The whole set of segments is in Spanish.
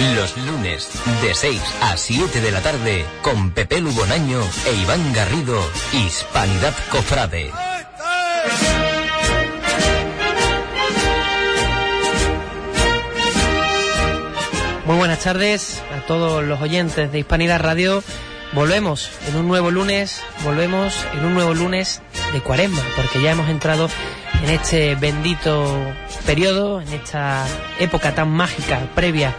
Los lunes de 6 a 7 de la tarde con Pepe Lugonaño e Iván Garrido, Hispanidad Cofrade. Muy buenas tardes a todos los oyentes de Hispanidad Radio. Volvemos en un nuevo lunes, volvemos en un nuevo lunes de cuaresma, porque ya hemos entrado en este bendito periodo, en esta época tan mágica previa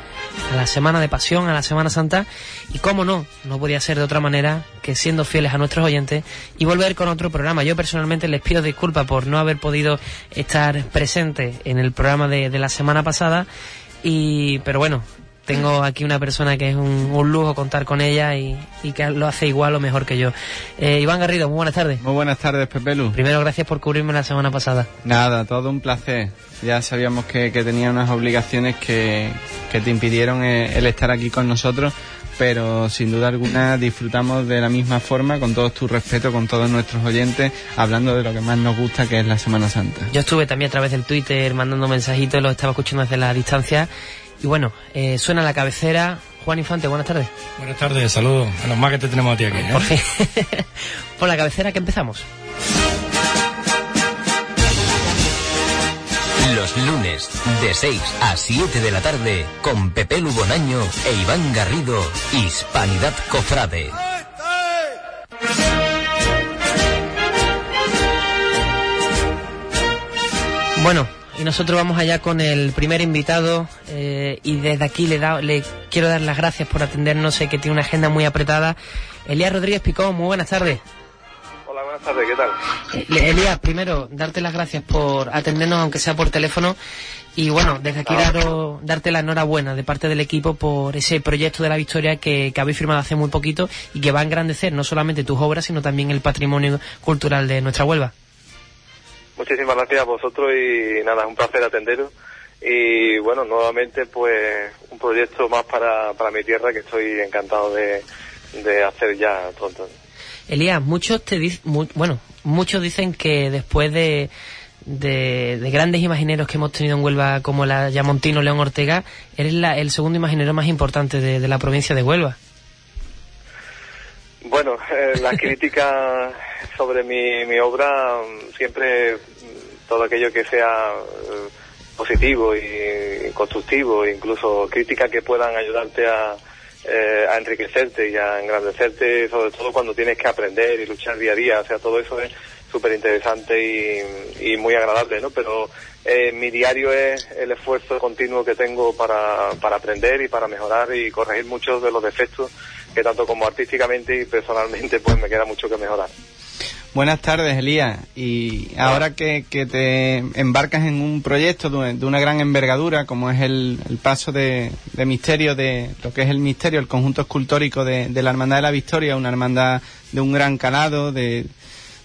a la Semana de Pasión, a la Semana Santa, y cómo no, no podía ser de otra manera que siendo fieles a nuestros oyentes y volver con otro programa. Yo personalmente les pido disculpas por no haber podido estar presente en el programa de, de la semana pasada, y, pero bueno, tengo aquí una persona que es un, un lujo contar con ella y, y, que lo hace igual o mejor que yo. Eh, Iván Garrido, muy buenas tardes. Muy buenas tardes, Pepelu. Primero, gracias por cubrirme la semana pasada. Nada, todo un placer. Ya sabíamos que, que tenía unas obligaciones que, que te impidieron eh, el estar aquí con nosotros, pero sin duda alguna disfrutamos de la misma forma, con todo tu respeto, con todos nuestros oyentes, hablando de lo que más nos gusta, que es la Semana Santa. Yo estuve también a través del Twitter mandando mensajitos, los estaba escuchando desde la distancia. Y bueno, eh, suena la cabecera. Juan Infante, buenas tardes. Buenas tardes, saludos. Menos mal que te tenemos a ti aquí. ¿eh? Por fin. Por la cabecera que empezamos. Los lunes de 6 a 7 de la tarde con Pepe Lugonaño e Iván Garrido, Hispanidad Cofrade. Bueno, y nosotros vamos allá con el primer invitado eh, y desde aquí le, da, le quiero dar las gracias por atendernos, sé que tiene una agenda muy apretada. Elías Rodríguez Picón, muy buenas tardes. Hola, buenas tardes, ¿qué tal? Eh, Elías, primero, darte las gracias por atendernos, aunque sea por teléfono. Y bueno, desde aquí daro, darte la enhorabuena de parte del equipo por ese proyecto de la Victoria que, que habéis firmado hace muy poquito y que va a engrandecer no solamente tus obras, sino también el patrimonio cultural de nuestra Huelva. Muchísimas gracias a vosotros y nada, es un placer atenderos. Y bueno, nuevamente pues un proyecto más para, para mi tierra que estoy encantado de, de hacer ya pronto. Elías, muchos te di mu bueno, muchos dicen que después de, de, de, grandes imagineros que hemos tenido en Huelva como la Yamontino León Ortega, eres la, el segundo imaginero más importante de la provincia de Huelva. Bueno, eh, las críticas sobre mi, mi obra siempre todo aquello que sea eh, positivo y constructivo, incluso críticas que puedan ayudarte a, eh, a enriquecerte y a engrandecerte, sobre todo cuando tienes que aprender y luchar día a día, o sea, todo eso es súper interesante y, y, muy agradable, ¿no? Pero eh, mi diario es el esfuerzo continuo que tengo para, para aprender y para mejorar y corregir muchos de los defectos que tanto como artísticamente y personalmente pues me queda mucho que mejorar. Buenas tardes, Elías. Y ahora que, que te embarcas en un proyecto de, de una gran envergadura, como es el, el paso de, de, misterio, de lo que es el misterio, el conjunto escultórico de, de, la Hermandad de la Victoria, una hermandad de un gran calado, de,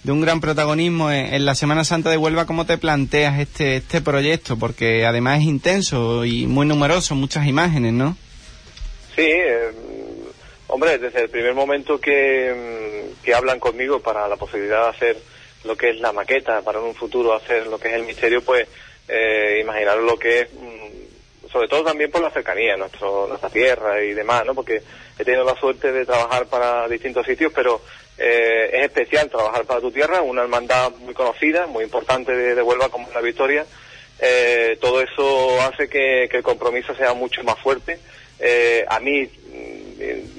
de un gran protagonismo en, en, la Semana Santa de Huelva, ¿cómo te planteas este, este proyecto? Porque además es intenso y muy numeroso, muchas imágenes, ¿no? Sí, eh, Hombre, desde el primer momento que, que, hablan conmigo para la posibilidad de hacer lo que es la maqueta, para en un futuro hacer lo que es el misterio, pues eh, imaginaros lo que es, sobre todo también por la cercanía, nuestro, nuestra tierra y demás, ¿no? Porque he tenido la suerte de trabajar para distintos sitios, pero eh, es especial trabajar para tu tierra, una hermandad muy conocida, muy importante de, de Huelva como la Victoria. Eh, todo eso hace que, el compromiso sea mucho más fuerte. Eh, a mí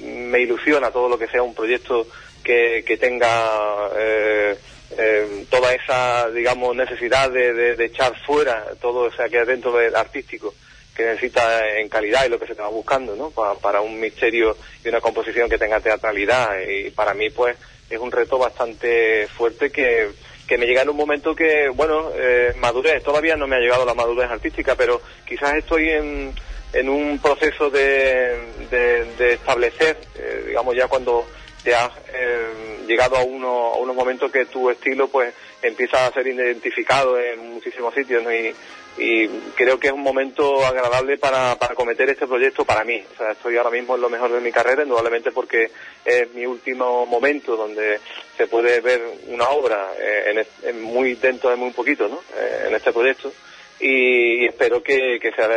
me ilusiona todo lo que sea un proyecto que, que tenga eh, eh, toda esa, digamos, necesidad de, de, echar fuera todo o sea, que dentro del artístico que necesita en calidad y lo que se estaba buscando, ¿no? Pa, para un misterio y una composición que tenga teatralidad y para mí, pues, es un reto bastante fuerte que, que me llega en un momento que, bueno, eh, madurez, todavía no me ha llegado la madurez artística, pero quizás estoy en, en un proceso de, de, establecer, eh, digamos ya cuando te has eh, llegado a, uno, a unos momentos que tu estilo pues empieza a ser identificado en muchísimos sitios y, y, creo que es un momento agradable para, para cometer este proyecto para mí. O sea, estoy ahora mismo en lo mejor de mi carrera, indudablemente porque es mi último momento donde se puede ver una obra eh, en, en muy dentro de muy poquito ¿no? Eh, en este proyecto y espero que, que sea de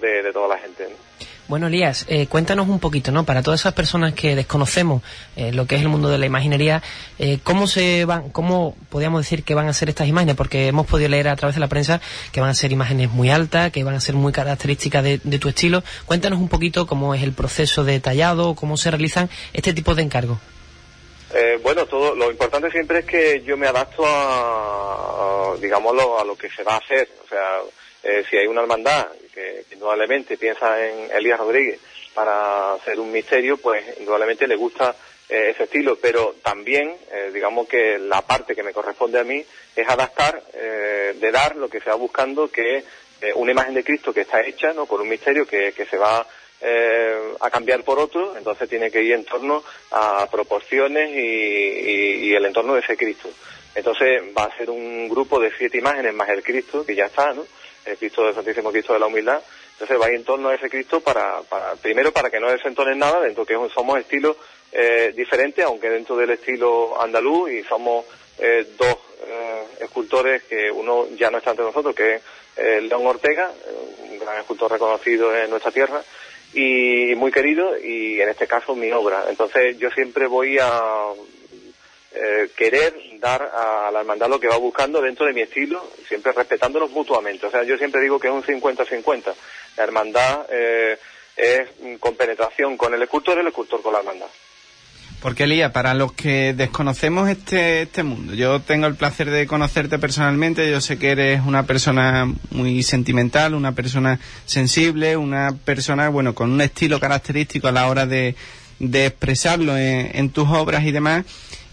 de, de, toda la gente. ¿no? Bueno, Elías, eh, cuéntanos un poquito, ¿no? Para todas esas personas que desconocemos eh, lo que es el mundo de la imaginería, eh, ¿cómo se van, cómo podríamos decir que van a ser estas imágenes? Porque hemos podido leer a través de la prensa que van a ser imágenes muy altas, que van a ser muy características de, tu estilo. Cuéntanos un poquito cómo es el proceso de tallado, cómo se realizan este tipo de encargos. Bueno, todo lo importante siempre es que yo me adapto a, a digámoslo, a lo que se va a hacer. O sea, eh, si hay una hermandad que indudablemente piensa en Elías Rodríguez para hacer un misterio, pues indudablemente le gusta eh, ese estilo, pero también, eh, digamos que la parte que me corresponde a mí es adaptar, de dar lo que se va buscando, que es una imagen de Cristo que está hecha, ¿no? Por un misterio que, se va a cambiar por otro, entonces tiene que ir en torno a proporciones y, y, el entorno de ese Cristo. Entonces va a ser un grupo de siete imágenes más el Cristo, que ya está, ¿no? el Cristo del Santísimo Cristo de la Humildad. Entonces va en torno a ese Cristo para, para primero para que no desentonen nada, dentro que somos estilos eh, diferentes, aunque dentro del estilo andaluz y somos eh, dos eh, escultores que uno ya no está entre nosotros, que es León Ortega, un gran escultor reconocido en nuestra tierra y muy querido y en este caso mi obra. Entonces yo siempre voy a eh, querer dar a la hermandad lo que va buscando dentro de mi estilo, siempre respetándonos mutuamente. O sea, yo siempre digo que es un 50-50. La hermandad eh, es con penetración con el escultor y el escultor con la hermandad. Porque Elías, para los que desconocemos este, este mundo, yo tengo el placer de conocerte personalmente, yo sé que eres una persona muy sentimental, una persona sensible, una persona, bueno, con un estilo característico a la hora de, de expresarlo en tus obras y demás.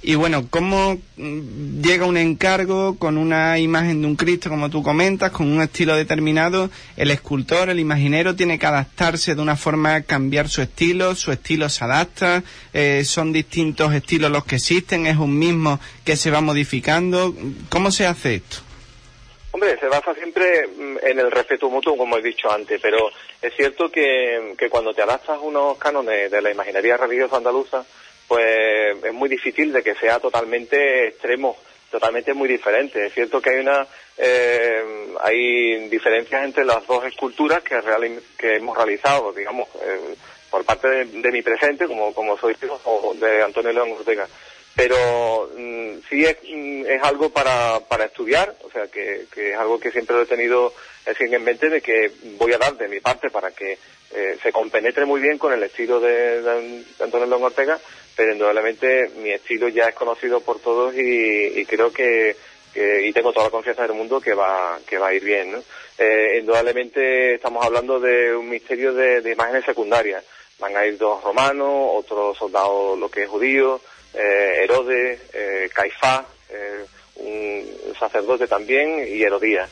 Y bueno, ¿cómo mm, llega un encargo con una imagen de un Cristo, como tú comentas, con un estilo determinado? El escultor, el imaginero, tiene que adaptarse de una forma, cambiar su estilo, su estilo se adapta, eh, son distintos estilos los que existen, es un mismo que se va modificando. ¿Cómo se hace esto? Hombre, se basa siempre mm, en el respeto mutuo, como he dicho antes, pero es cierto que, que cuando te adaptas a unos cánones de la imaginería religiosa andaluza, pues es muy difícil de que sea totalmente extremo, totalmente muy diferente. Es cierto que hay una eh, hay diferencias entre las dos esculturas que, que hemos realizado, digamos, eh, por parte de, mi presente, como, como soy hijo de Antonio León Ortega. Pero mm, sí es, mm, es, algo para, para estudiar, o sea, que, que es algo que siempre he tenido en mente de que voy a dar de mi parte para que eh, se compenetre muy bien con el estilo de Antonio León Ortega pero indudablemente mi estilo ya es conocido por todos y, creo que, y tengo toda la confianza del mundo que va que va a ir bien ¿no? Eh, indudablemente estamos hablando de un misterio de, imágenes secundarias van a ir dos romanos otros soldados lo que es judío eh, Herodes eh, Caifás eh, un sacerdote también y Herodías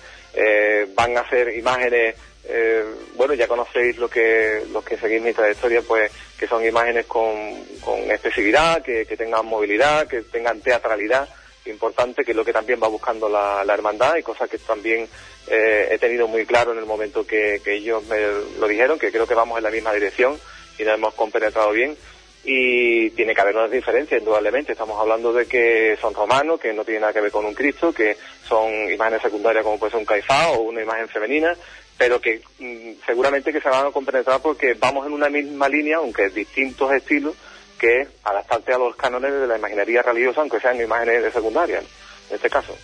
van a ser imágenes eh, bueno, ya conocéis lo que, los que seguís mi trayectoria, pues que son imágenes con, con expresividad, que, tengan movilidad, que tengan teatralidad, importante, que es lo que también va buscando la, hermandad y cosas que también eh, he tenido muy claro en el momento que, ellos me lo dijeron, que creo que vamos en la misma dirección y nos hemos compenetrado bien y tiene que haber unas diferencias, indudablemente. Estamos hablando de que son romanos, que no tienen nada que ver con un Cristo, que son imágenes secundarias como puede ser un caifá o una imagen femenina, pero que mm, seguramente que se van a compenetrar porque vamos en una misma línea, aunque distintos estilos, que es adaptarte a los cánones de la imaginería religiosa, aunque sean imágenes de secundaria, en este caso.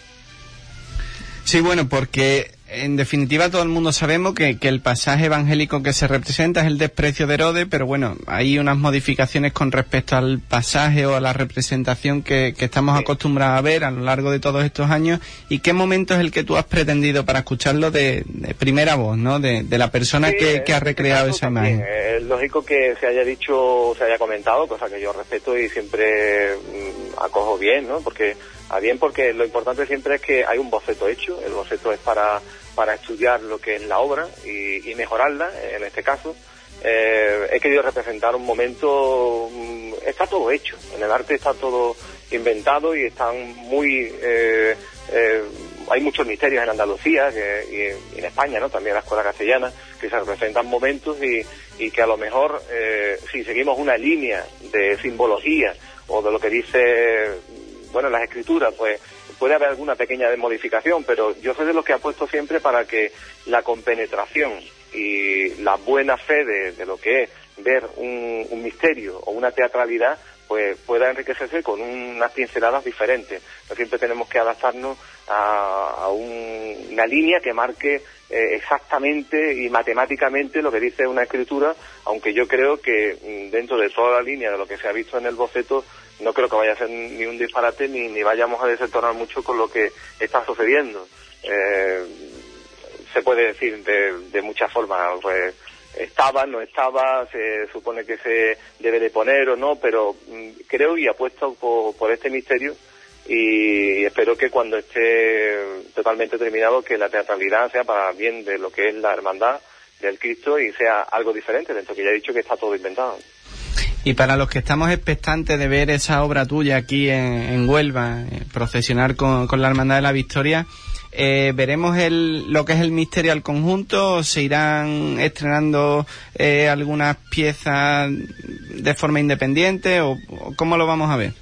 Sí, bueno, porque en definitiva todo el mundo sabemos que, el pasaje evangélico que se representa es el desprecio de Herodes, pero bueno, hay unas modificaciones con respecto al pasaje o a la representación que, estamos acostumbrados a ver a lo largo de todos estos años. ¿Y qué momento es el que tú has pretendido para escucharlo de, primera voz, ¿no? De, la persona que, ha recreado esa imagen. Es lógico que se haya dicho, se haya comentado, cosa que yo respeto y siempre mm, acojo bien, ¿no? Porque a bien porque lo importante siempre es que hay un boceto hecho, el boceto es para, para estudiar lo que es la obra y, mejorarla, en este caso. Eh, he querido representar un momento, mm, está todo hecho, en el arte está todo inventado y están muy... Eh, eh, hay muchos misterios en Andalucía y, en España, ¿no? También en la escuela castellana, que se representan momentos y, y que a lo mejor, si seguimos una línea de simbología o de lo que dice bueno, en las escrituras, pues puede haber alguna pequeña modificación, pero yo soy de los que apuesto siempre para que la compenetración y la buena fe de, lo que es ver un, misterio o una teatralidad pues pueda enriquecerse con unas pinceladas diferentes. No siempre tenemos que adaptarnos a, una línea que marque eh, exactamente y matemáticamente lo que dice una escritura, aunque yo creo que mm, dentro de toda la línea de lo que se ha visto en el boceto, no creo que vaya a ser ni un disparate ni, ni vayamos a desentonar mucho con lo que está sucediendo. Eh, se puede decir de, muchas formas. Pues, estaba, no estaba, se supone que se debe de poner o no, pero mm, creo y apuesto por, este misterio y espero que cuando esté totalmente terminado que la teatralidad sea para bien de lo que es la hermandad del Cristo y sea algo diferente, dentro que ya he dicho que está todo inventado. Y para los que estamos expectantes de ver esa obra tuya aquí en, Huelva, eh, procesionar con, con la Hermandad de la Victoria, eh, ¿Veremos el, lo que es el misterio al conjunto? ¿Se irán estrenando eh, algunas piezas de forma independiente o, cómo lo vamos a ver?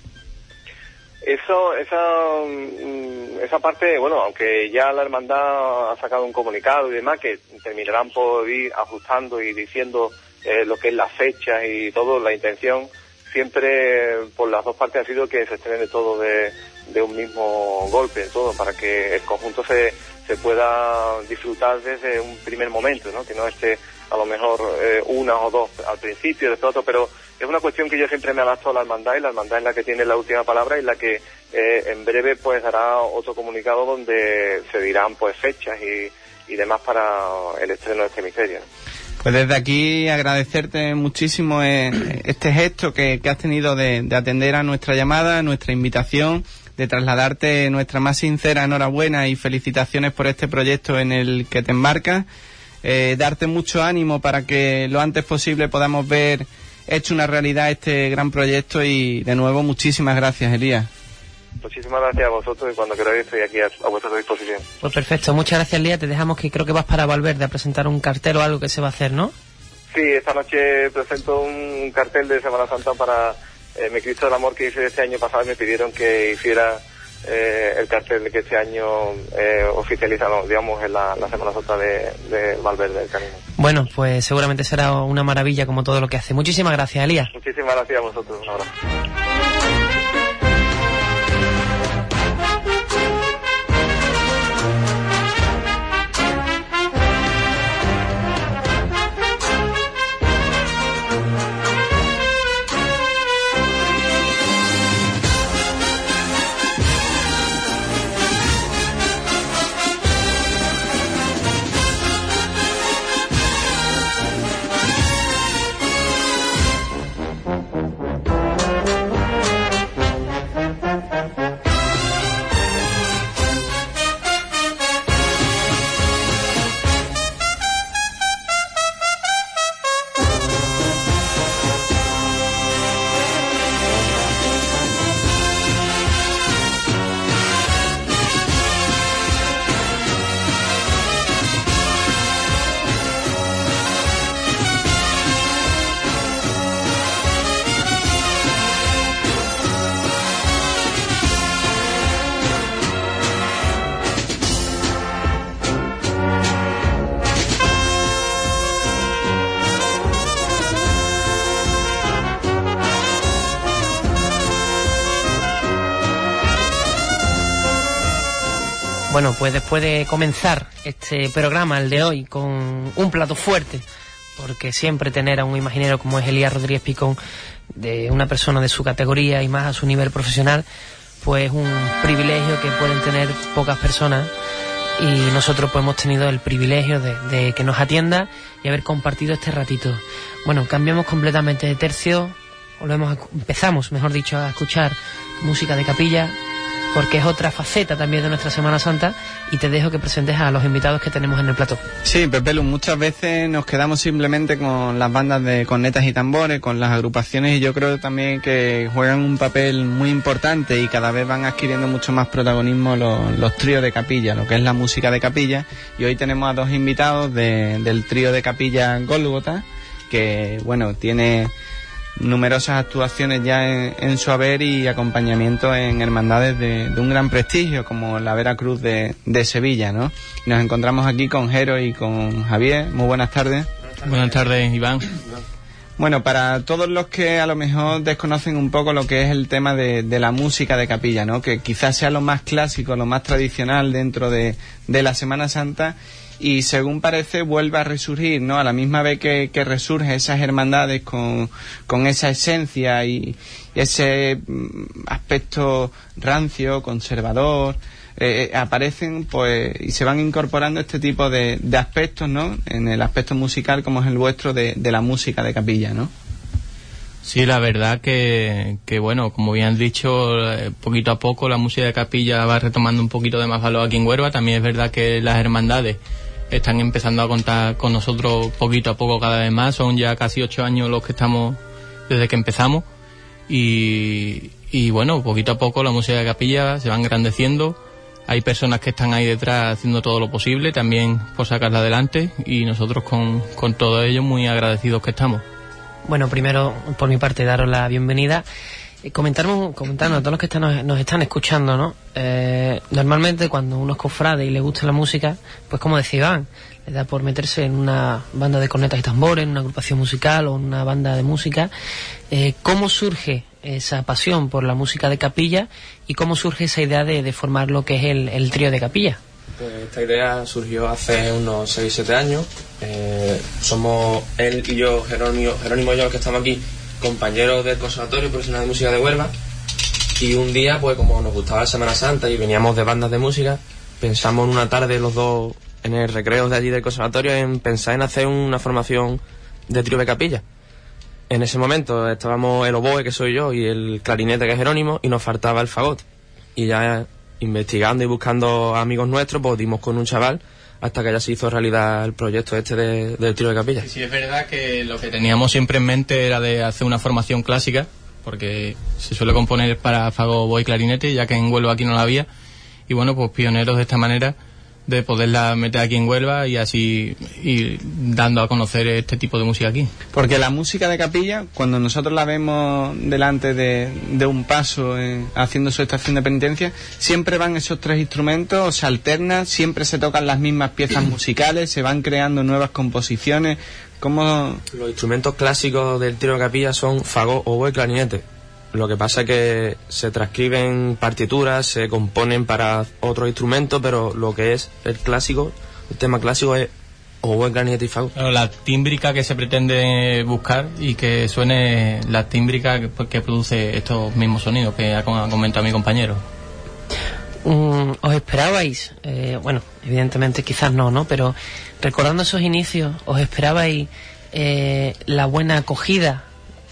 Eso, esa, mm, esa parte, bueno, aunque ya la hermandad ha sacado un comunicado y demás, que terminarán por ir ajustando y diciendo eh, lo que es la fecha y todo, la intención siempre por las dos partes ha sido que se estrene todo de, de un mismo golpe, todo, para que el conjunto se, se pueda disfrutar desde un primer momento, ¿no? que no esté a lo mejor eh, una o dos al principio, después otro, pero es una cuestión que yo siempre me adapto a la hermandad y la hermandad es la que tiene la última palabra y la que eh, en breve pues hará otro comunicado donde se dirán pues fechas y, y demás para el estreno de este misterio. Pues desde aquí agradecerte muchísimo eh, este gesto que, has tenido de, de atender a nuestra llamada, a nuestra invitación de trasladarte nuestra más sincera enhorabuena y felicitaciones por este proyecto en el que te embarcas. Eh, darte mucho ánimo para que lo antes posible podamos ver hecho una realidad este gran proyecto y de nuevo muchísimas gracias, Elías. Muchísimas gracias a vosotros y cuando queráis estoy aquí a, vuestra disposición. Pues perfecto, muchas gracias Elías. Te dejamos que creo que vas para Valverde a presentar un cartel o algo que se va a hacer, ¿no? Sí, esta noche presento un cartel de Semana Santa para eh, mi Cristo del Amor que hice este año pasado y me pidieron que hiciera eh, el cartel que este año eh, oficializamos, digamos, en la, Semana Santa de, de Valverde del Camino. Bueno, pues seguramente será una maravilla como todo lo que hace. Muchísimas gracias, Elías. Muchísimas gracias a vosotros. Un abrazo. Pues después de comenzar este programa, el de hoy, con un plato fuerte, porque siempre tener a un imaginero como es Elías Rodríguez Picón, de una persona de su categoría y más a su nivel profesional, pues un privilegio que pueden tener pocas personas y nosotros pues hemos tenido el privilegio de, que nos atienda y haber compartido este ratito. Bueno, cambiamos completamente de tercio, volvemos empezamos, mejor dicho, a escuchar música de capilla, porque es otra faceta también de nuestra Semana Santa y te dejo que presentes a los invitados que tenemos en el plató. Sí, Pepe muchas veces nos quedamos simplemente con las bandas de cornetas y tambores, con las agrupaciones y yo creo también que juegan un papel muy importante y cada vez van adquiriendo mucho más protagonismo los, tríos de capilla, lo que es la música de capilla y hoy tenemos a dos invitados del trío de capilla Golgota que bueno, tiene numerosas actuaciones ya en, su haber y acompañamiento en hermandades de, un gran prestigio como la Vera Cruz de, Sevilla, ¿no? nos encontramos aquí con Jero y con Javier. Muy buenas tardes. Buenas tardes, Iván. Bueno, para todos los que a lo mejor desconocen un poco lo que es el tema de, la música de capilla, ¿no? Que quizás sea lo más clásico, lo más tradicional dentro de, la Semana Santa y según parece vuelve a resurgir, ¿no? A la misma vez que, que resurge esas hermandades con, con esa esencia y ese mm, aspecto rancio, conservador, eh, eh, aparecen pues y se van incorporando este tipo de, aspectos, ¿no? En el aspecto musical como es el vuestro de, la música de capilla, ¿no? Sí, la verdad que, que, bueno, como bien dicho, eh, poquito a poco la música de capilla va retomando un poquito de más valor aquí en Huerva. También es verdad que las hermandades están empezando a contar con nosotros poquito a poco cada vez más. Son ya casi ocho años los que estamos desde que empezamos. Y, y bueno, poquito a poco la música de capilla se va engrandeciendo hay personas que están ahí detrás haciendo todo lo posible también por sacarla adelante y nosotros con, con todo ello muy agradecidos que estamos. Bueno, primero por mi parte daros la bienvenida. Eh, comentarnos, comentarnos a todos los que están, nos, están escuchando, ¿no? Eh, normalmente cuando uno es cofrade y le gusta la música, pues como decía Iván, le da por meterse en una banda de cornetas y tambores, en una agrupación musical o en una banda de música. Eh, ¿Cómo surge esa pasión por la música de capilla y cómo surge esa idea de, formar lo que es el, trío de capilla. Pues esta idea surgió hace unos 6-7 años. Eh, somos él y yo, Jerónimo, Jerónimo y yo, que estamos aquí, compañeros del Conservatorio Profesional de Música de Huelva. Y un día, pues como nos gustaba la Semana Santa y veníamos de bandas de música, pensamos en una tarde los dos en el recreo de allí del conservatorio en pensar en hacer una formación de trío de capilla. En ese momento estábamos el oboe, que soy yo, y el clarinete, que es Jerónimo, y nos faltaba el fagot. Y ya investigando y buscando amigos nuestros, pues dimos con un chaval hasta que ya se hizo realidad el proyecto este del tiro de capilla. Sí, es verdad que lo que teníamos siempre en mente era de hacer una formación clásica, porque se suele componer para fagot, oboe y clarinete, ya que en Huelva aquí no la había. Y bueno, pues pioneros de esta manera de poderla meter aquí en Huelva y así ir dando a conocer este tipo de música aquí. Porque la música de capilla, cuando nosotros la vemos delante de, un paso eh, haciendo su estación de penitencia, siempre van esos tres instrumentos, se alternan, siempre se tocan las mismas piezas musicales, se van creando nuevas composiciones. ¿Cómo... Los instrumentos clásicos del tiro de capilla son fagot, oboe y clarinete lo que pasa es que se transcriben partituras, se componen para otros instrumentos, pero lo que es el clásico, el tema clásico es o clarinete y fagot. la tímbrica que se pretende buscar y que suene la tímbrica que, produce estos mismos sonidos que ha comentado mi compañero. Mm, ¿Os esperabais? Eh, bueno, evidentemente quizás no, ¿no? Pero recordando esos inicios, ¿os esperabais eh, la buena acogida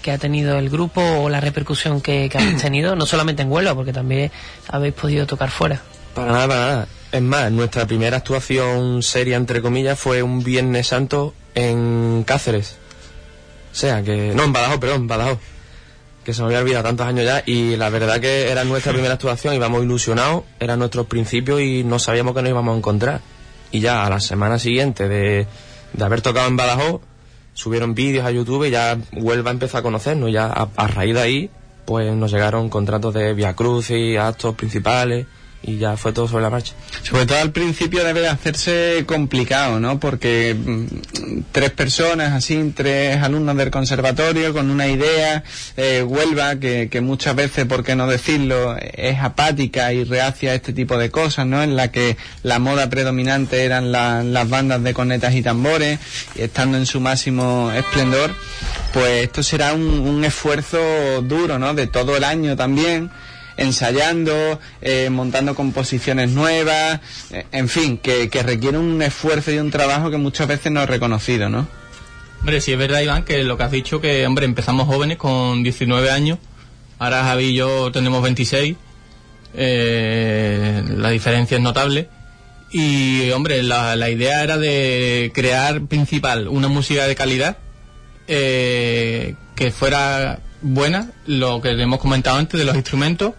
que ha tenido el grupo o la repercusión que, habéis tenido, no solamente en Huelva, porque también habéis podido tocar fuera. Para nada, para nada. Es más, nuestra primera actuación seria, entre comillas, fue un Viernes Santo en Cáceres. O sea, que... No, en Badajoz, perdón, en Badajoz. Que se me había olvidado tantos años ya. Y la verdad que era nuestra primera actuación, íbamos ilusionados, era nuestro principio y no sabíamos que nos íbamos a encontrar. Y ya a la semana siguiente de, de haber tocado en Badajoz, subieron vídeos a YouTube y ya Huelva empezó a conocernos. Ya a, raíz de ahí, pues nos llegaron contratos de Via Cruz y actos principales y ya fue todo sobre la marcha. Sobre todo al principio debe de hacerse complicado, ¿no? Porque mm, tres personas, así, tres alumnos del conservatorio con una idea, eh, Huelva, que, que, muchas veces, por qué no decirlo, es apática y reacia a este tipo de cosas, ¿no? En la que la moda predominante eran las bandas de cornetas y tambores, y estando en su máximo esplendor, pues esto será un, un esfuerzo duro, ¿no? De todo el año también ensayando, eh, montando composiciones nuevas, eh, en fin, que, requiere un esfuerzo y un trabajo que muchas veces no es reconocido, ¿no? Hombre, sí es verdad, Iván, que lo que has dicho, que, hombre, empezamos jóvenes con 19 años, ahora Javi y yo tenemos 26, eh, la diferencia es notable. Y, hombre, la, la, idea era de crear principal una música de calidad que fuera buena, lo que hemos comentado antes de los instrumentos,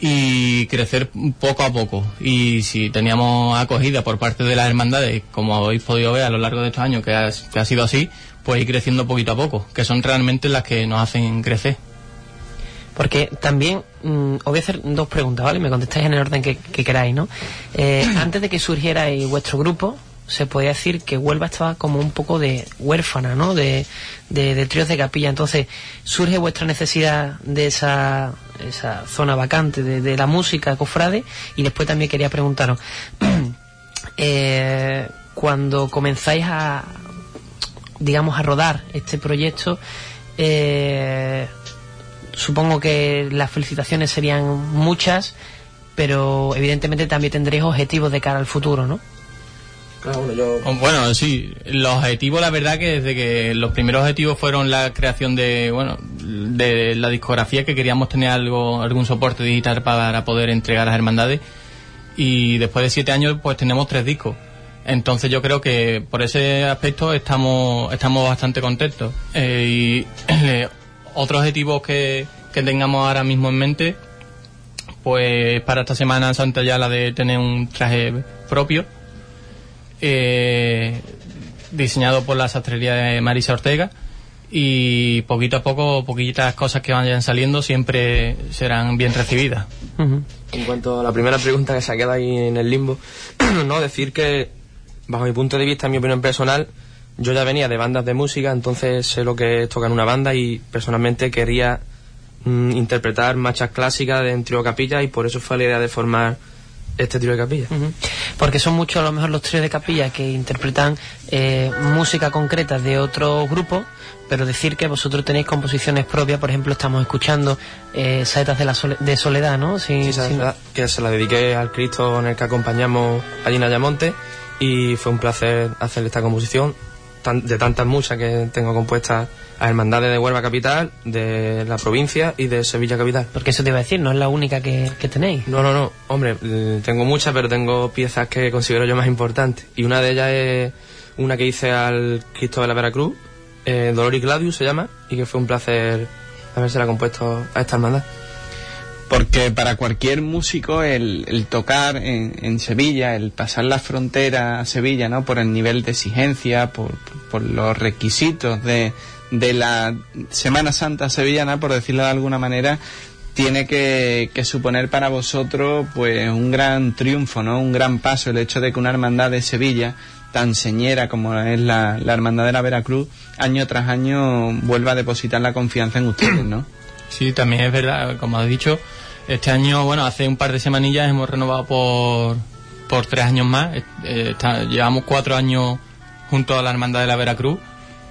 y crecer poco a poco. Y si teníamos acogida por parte de las hermandades, como habéis podido ver a lo largo de estos años que ha, sido así, pues ir creciendo poquito a poco, que son realmente las que nos hacen crecer. Porque también mm, os voy a hacer dos preguntas, ¿vale? Me contestáis en el orden que, que queráis, ¿no? Eh, antes de que surgiera vuestro grupo, se podía decir que Huelva estaba como un poco de huérfana, ¿no? De, de, de tríos de capilla. Entonces, surge vuestra necesidad de esa, esa zona vacante de, de la música cofrade. Y después también quería preguntaros, eh, cuando comenzáis a, digamos, a rodar este proyecto, eh, supongo que las felicitaciones serían muchas, pero evidentemente también tendréis objetivos de cara al futuro, ¿no? Oh, Bueno, sí, los objetivos, la verdad que desde que los primeros objetivos fueron la creación de, bueno, de la discografía, que queríamos tener algo, algún soporte digital para poder entregar a las hermandades, y después de siete años pues tenemos tres discos. Entonces yo creo que por ese aspecto estamos, estamos bastante contentos. Eh, y eh, otro objetivo que, que tengamos ahora mismo en mente, pues para esta Semana Santa ya la de tener un traje propio, eh, diseñado por la sastrería de Marisa Ortega y poquito a poco, poquitas cosas que vayan saliendo siempre serán bien recibidas. En cuanto a la primera pregunta que se ha quedado ahí en el limbo, no decir que, bajo mi punto de vista, en mi opinión personal, yo ya venía de bandas de música, entonces sé lo que es tocar una banda y personalmente quería mm, interpretar marchas clásicas de trío capilla y por eso fue la idea de formar este trío de capilla. Ujú. Porque son muchos a lo mejor los tríos de capilla que interpretan eh, música concreta de otros grupos, pero decir que vosotros tenéis composiciones propias, por ejemplo, estamos escuchando eh, Saetas de, la Sole- de Soledad, ¿no? Sin- Sí, sin- que se la dediqué al Cristo en el que acompañamos allí en Ayamonte y fue un placer hacer esta composición tan- de tantas muchas que tengo compuestas a hermandades de Huelva Capital, de la provincia y de Sevilla Capital. Porque eso te iba a decir, no es la única que, que tenéis. No, no, no, hombre, tengo muchas, pero tengo piezas que considero yo más importantes. Y una de ellas es una que hice al Cristo de la Veracruz, eh, Dolor y Gladius se llama, y que fue un placer habérsela compuesto a esta hermandad. Porque para cualquier músico el, el tocar en, en Sevilla, el pasar la frontera a Sevilla, ¿no? Por el nivel de exigencia, por, por los requisitos de, de la Semana Santa sevillana, por decirlo de alguna manera, tiene que, que suponer para vosotros pues un gran triunfo, ¿no? Un gran paso el hecho de que una hermandad de Sevilla tan señera como es la, hermandad de la Veracruz, año tras año vuelva a depositar la confianza en ustedes, ¿no? Sí, también es verdad, como has dicho, este año, bueno, hace un par de semanillas hemos renovado por, por tres años más. Eh, llevamos cuatro años junto a la Hermandad de la Veracruz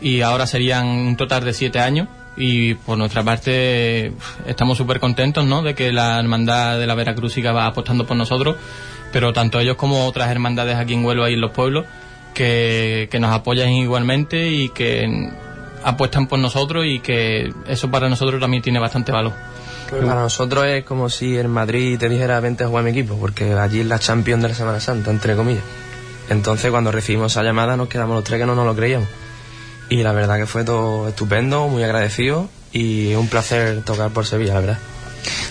y ahora serían un total de siete años. Y por nuestra parte estamos súper contentos, ¿no? De que la Hermandad de la Veracruz siga va apostando por nosotros, pero tanto ellos como otras hermandades aquí en Huelva y en los pueblos que, que nos apoyan igualmente y que apuestan por nosotros y que eso para nosotros también tiene bastante valor. Para nosotros es como si en Madrid te dijera vente a jugar mi equipo, porque allí es la Champions de la Semana Santa, entre comillas. Entonces cuando recibimos esa llamada nos quedamos los tres que no nos lo creíamos. Y la verdad que fue todo estupendo, muy agradecido y un placer tocar por Sevilla, la verdad.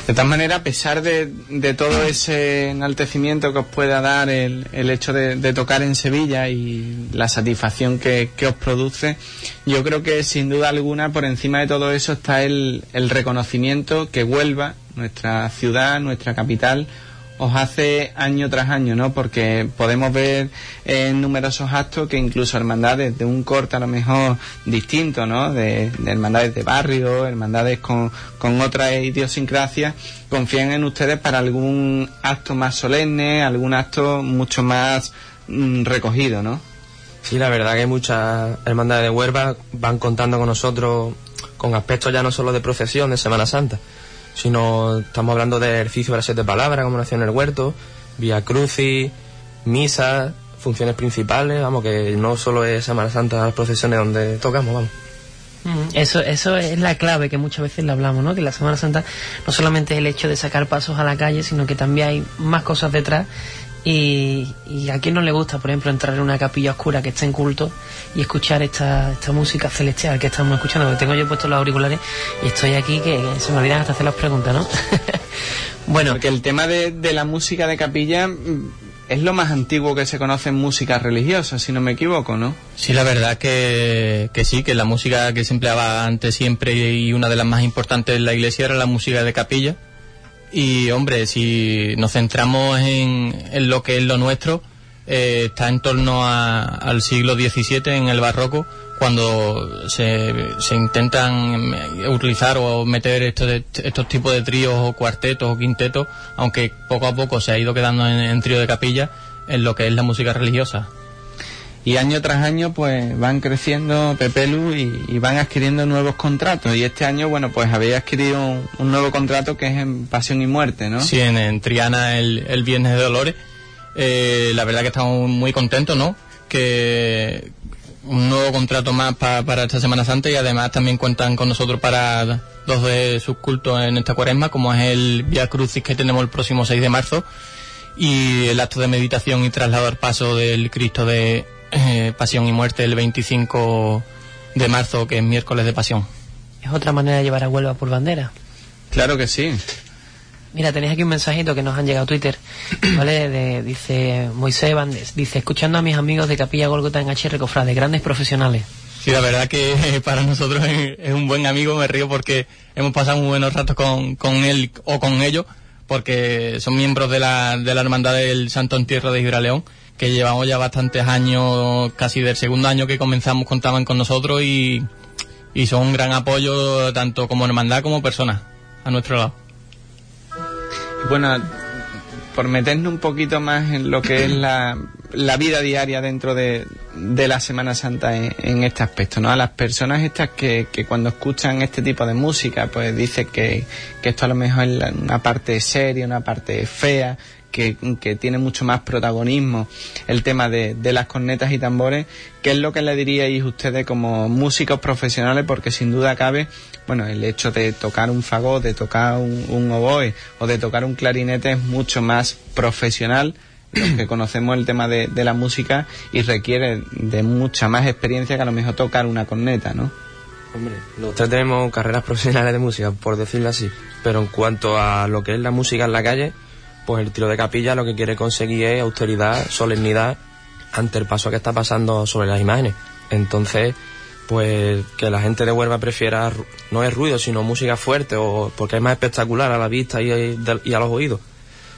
De tal manera, a pesar de, de todo ese enaltecimiento que os pueda dar el, el hecho de, tocar en Sevilla y la satisfacción que, que os produce, yo creo que sin duda alguna por encima de todo eso está el, el reconocimiento que Huelva, nuestra ciudad, nuestra capital, os hace año tras año, ¿no? Porque podemos ver en numerosos actos que incluso hermandades de un corte a lo mejor distinto, ¿no? De, de hermandades de barrio, hermandades con, con otras idiosincrasias, confían en ustedes para algún acto más solemne, algún acto mucho más mm, recogido, ¿no? Sí, la verdad que muchas hermandades de Huelva van contando con nosotros con aspectos ya no solo de procesión de Semana Santa, sino estamos hablando de ejercicio de las siete palabras, como nació en el huerto, vía crucis, misa, funciones principales, vamos, que no solo es Semana Santa las procesiones donde tocamos, vamos. Mm, Eso, eso es la clave que muchas veces le hablamos, ¿no? Que la Semana Santa no solamente es el hecho de sacar pasos a la calle, sino que también hay más cosas detrás Y, y a quién no le gusta, por ejemplo, entrar en una capilla oscura que está en culto y escuchar esta, esta música celestial que estamos escuchando, que tengo yo puestos los auriculares y estoy aquí que se me olvidan hasta hacer las preguntas, ¿no? bueno. Porque el tema de, de la música de capilla mm, es lo más antiguo que se conoce en música religiosa, si no me equivoco, ¿no? Sí, la verdad que, que sí, que la música que se empleaba antes siempre y una de las más importantes en la iglesia era la música de capilla. Y hombre, si nos centramos en, en lo que es lo nuestro, eh, está en torno a, al siglo XVII, en el barroco, cuando se, se intentan utilizar o meter estos, estos tipos de tríos o cuartetos o quintetos, aunque poco a poco se ha ido quedando en, en trío de capilla, en lo que es la música religiosa y año tras año pues van creciendo Pepelu y, y, van adquiriendo nuevos contratos y este año bueno pues habéis adquirido un, nuevo contrato que es en Pasión y Muerte, ¿no? Sí, en, Triana el, Viernes de Dolores. Eh, la verdad que estamos muy contentos, ¿no? Que un nuevo contrato más pa, para esta Semana Santa y además también cuentan con nosotros para dos de sus cultos en esta cuaresma, como es el Via Crucis que tenemos el próximo 6 de marzo y el acto de meditación y traslado al paso del Cristo de eh, Pasión y Muerte el 25 de marzo, que es miércoles de Pasión. Es otra manera de llevar a Huelva por bandera. Claro que sí. Mira, tenéis aquí un mensajito que nos han llegado a Twitter, ¿vale? De, dice Moisés Bandes, dice, escuchando a mis amigos de Capilla Golgota en HR Cofrade, grandes profesionales. Sí, la verdad que para nosotros es un buen amigo, me río porque hemos pasado muy buenos ratos con, con él o con ellos, porque son miembros de la, de la Hermandad del Santo Entierro de Gibraleón que llevamos ya bastantes años, casi del segundo año que comenzamos, contaban con nosotros y, y son un gran apoyo tanto como hermandad como personas a nuestro lado. Bueno, por meternos un poquito más en lo que es la, la vida diaria dentro de, de la Semana Santa en, este aspecto, ¿no? A las personas estas que, que cuando escuchan este tipo de música, pues dicen que, que esto a lo mejor es una parte seria, una parte fea, que, que, tiene mucho más protagonismo el tema de, de, las cornetas y tambores. ¿Qué es lo que le diríais ustedes como músicos profesionales? Porque sin duda cabe, bueno, el hecho de tocar un fagot, de tocar un, un oboe o de tocar un clarinete es mucho más profesional los que conocemos el tema de, de, la música y requiere de mucha más experiencia que a lo mejor tocar una corneta, ¿no? Hombre, los tres tenemos carreras profesionales de música, por decirlo así, pero en cuanto a lo que es la música en la calle, pues el tiro de capilla lo que quiere conseguir es austeridad, solemnidad ante el paso que está pasando sobre las imágenes. Entonces, pues que la gente de Huelva prefiera no es ruido, sino música fuerte o porque es más espectacular a la vista y, y a los oídos.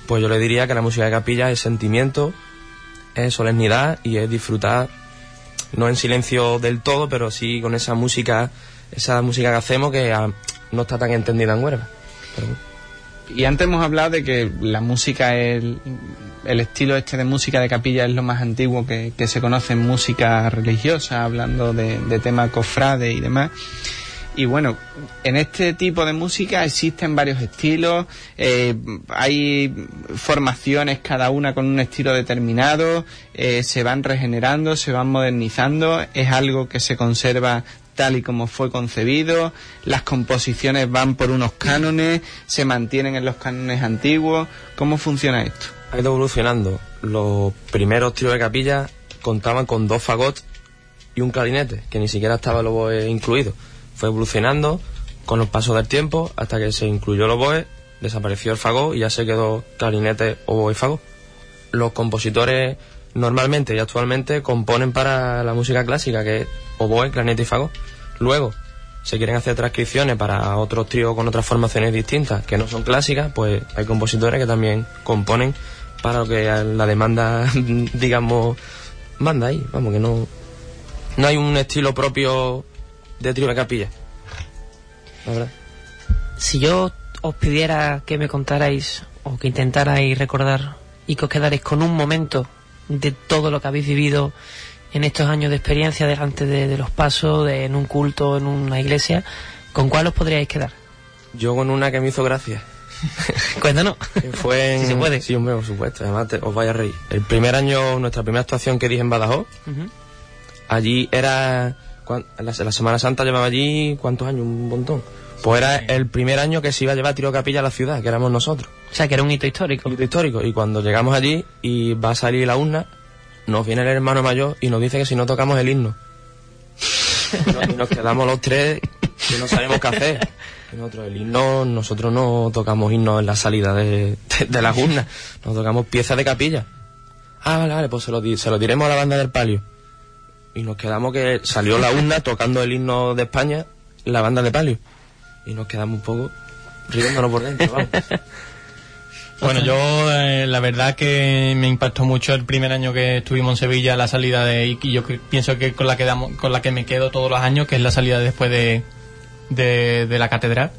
Pues yo le diría que la música de capilla es sentimiento, es solemnidad y es disfrutar no en silencio del todo, pero sí con esa música, esa música que hacemos que a, no está tan entendida en Huelva. Y antes hemos hablado de que la música, el, el estilo este de música de capilla es lo más antiguo que, que se conoce en música religiosa, hablando de, de tema cofrade y demás. Y bueno, en este tipo de música existen varios estilos, eh, hay formaciones cada una con un estilo determinado, eh, se van regenerando, se van modernizando, es algo que se conserva tal y como fue concebido, las composiciones van por unos cánones, se mantienen en los cánones antiguos, ¿cómo funciona esto? Ha ido evolucionando. Los primeros tiros de capilla contaban con dos fagots y un clarinete, que ni siquiera estaba el oboe incluido. Fue evolucionando con los pasos del tiempo hasta que se incluyó el oboe, desapareció el fagot y ya se quedó clarinete, oboe y fagot. Los compositores normalmente y actualmente componen para la música clásica, que es oboe, clarinete y fagot. Luego, se quieren hacer transcripciones para otros tríos con otras formaciones distintas que no son clásicas, pues hay compositores que también componen para lo que la demanda, digamos, manda ahí. Vamos, que no, no hay un estilo propio de trío de capilla. La verdad. Si yo os pidiera que me contarais o que intentarais recordar y que os quedarais con un momento de todo lo que habéis vivido en estos años de experiencia delante de, de los pasos, de, en un culto, en una iglesia, ¿con cuál os podríais quedar? Yo con una que me hizo gracia. Cuéntanos. Fue en... Si se puede. Sí, hombre, por supuesto. Además, te, os vaya a reír. El primer año, nuestra primera actuación que dije en Badajoz, uh -huh. allí era... La, la, Semana Santa llevaba allí, ¿cuántos años? Un montón. Pues era el primer año que se iba a llevar Tiro Capilla a la ciudad, que éramos nosotros. O sea, que era un hito histórico. Un hito histórico. Y cuando llegamos allí y va a salir la urna, nos viene el hermano mayor y nos dice que si no tocamos el himno. y nos quedamos los tres que no sabemos qué hacer. Nosotros, el himno, nosotros no tocamos himnos en la salida de, de, las urnas, nos tocamos piezas de capilla. Ah, vale, vale, pues se lo, se lo diremos a la banda del palio. Y nos quedamos que salió la urna tocando el himno de España, la banda de palio. Y nos quedamos un poco riéndonos por dentro, vamos. Bueno, yo eh, la verdad que me impactó mucho el primer año que estuvimos en Sevilla la salida de Iki. Yo pienso que con la que con la que me quedo todos los años, que es la salida después de, de, la catedral.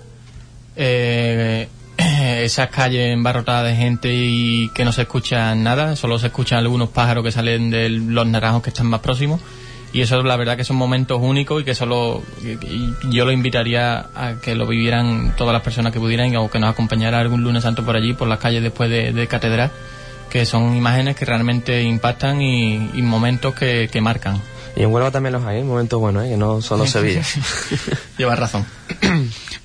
Eh, esas calles embarrotadas de gente y que no se escuchan nada, solo se escuchan algunos pájaros que salen de los naranjos que están más próximos. Y eso la verdad que son momentos únicos y que solo yo lo invitaría a que lo vivieran todas las personas que pudieran o que nos acompañara algún lunes santo por allí, por las calles después de, catedral, que son imágenes que realmente impactan y, momentos que marcan. Y en Huelva también los hay, momentos buenos, ¿eh? que no solo Sevilla. Llevas razón.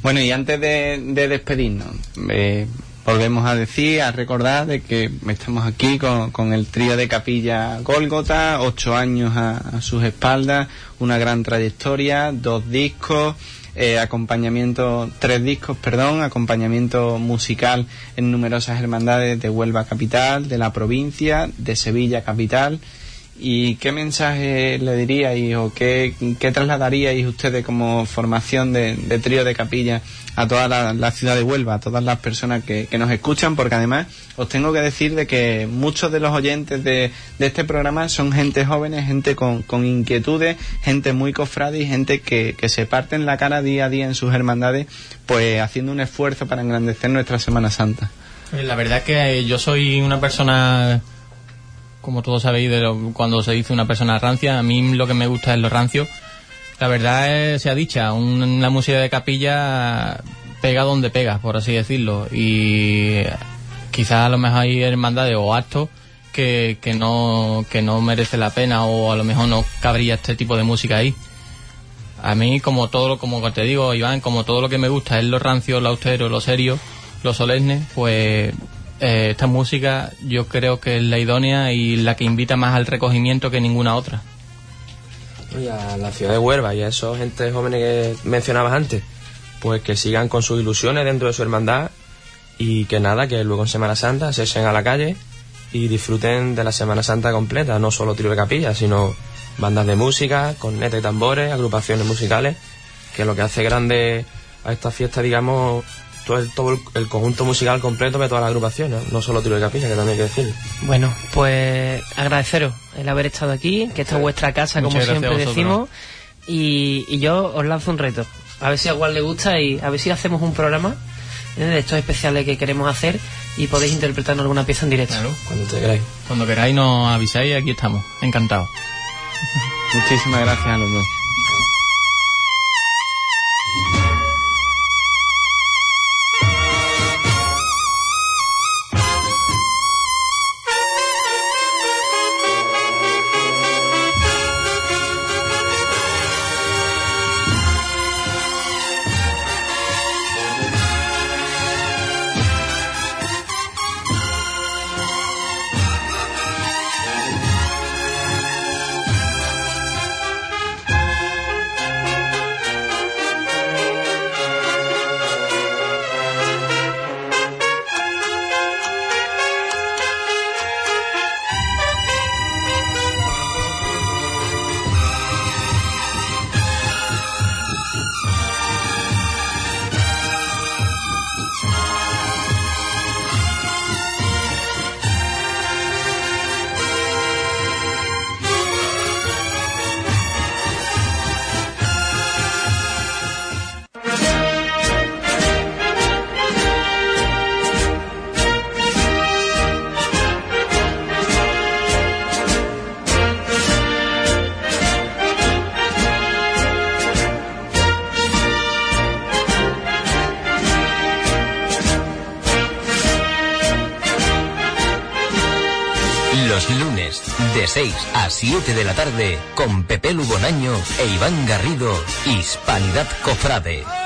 bueno, y antes de, despedirnos, eh, volvemos a decir, a recordar de que estamos aquí con, el trío de Capilla Gólgota, ocho años a, sus espaldas, una gran trayectoria, dos discos, eh, acompañamiento, tres discos, perdón, acompañamiento musical en numerosas hermandades de Huelva Capital, de la provincia, de Sevilla Capital ¿Y qué mensaje le diríais o qué, qué trasladaríais ustedes como formación de, trío de capilla a toda la, ciudad de Huelva, a todas las personas que, nos escuchan? Porque además os tengo que decir de que muchos de los oyentes de, este programa son gente jóvenes, gente con, inquietudes, gente muy cofrade y gente que, que se parten la cara día a día en sus hermandades, pues haciendo un esfuerzo para engrandecer nuestra Semana Santa. La verdad que yo soy una persona como todos sabéis, de cuando se dice una persona rancia, a mí lo que me gusta es lo rancio. La verdad es, se ha dicha, una música de capilla pega donde pega, por así decirlo. Y quizás a lo mejor hay hermandades o actos que, que, no, que no merece la pena o a lo mejor no cabría este tipo de música ahí. A mí, como todo, como te digo, Iván, como todo lo que me gusta es lo rancio, lo austero, lo serio, lo solemne, pues eh, esta música yo creo que es la idónea y la que invita más al recogimiento que ninguna otra. Y a la ciudad de Huelva y a esos gente jóvenes que mencionabas antes, pues que sigan con sus ilusiones dentro de su hermandad y que nada, que luego en Semana Santa se echen a la calle y disfruten de la Semana Santa completa, no solo trío de capilla, sino bandas de música, cornetas y tambores, agrupaciones musicales, que lo que hace grande a esta fiesta, digamos, todo el, conjunto musical completo de todas las agrupaciones, no solo Tiro de Capilla, que también hay que decir. Bueno, pues agradeceros el haber estado aquí, que esta es vuestra casa, como siempre decimos, y, yo os lanzo un reto. A ver si a igual le gusta y a ver si hacemos un programa ¿eh? de estos especiales que queremos hacer y podéis interpretarnos alguna pieza en directo. Cuando queráis. Cuando queráis nos avisáis y aquí estamos. Encantados. Muchísimas gracias a los dos. 7 de la tarde con Pepe Lugonaño e Iván Garrido, Hispanidad Cofrade.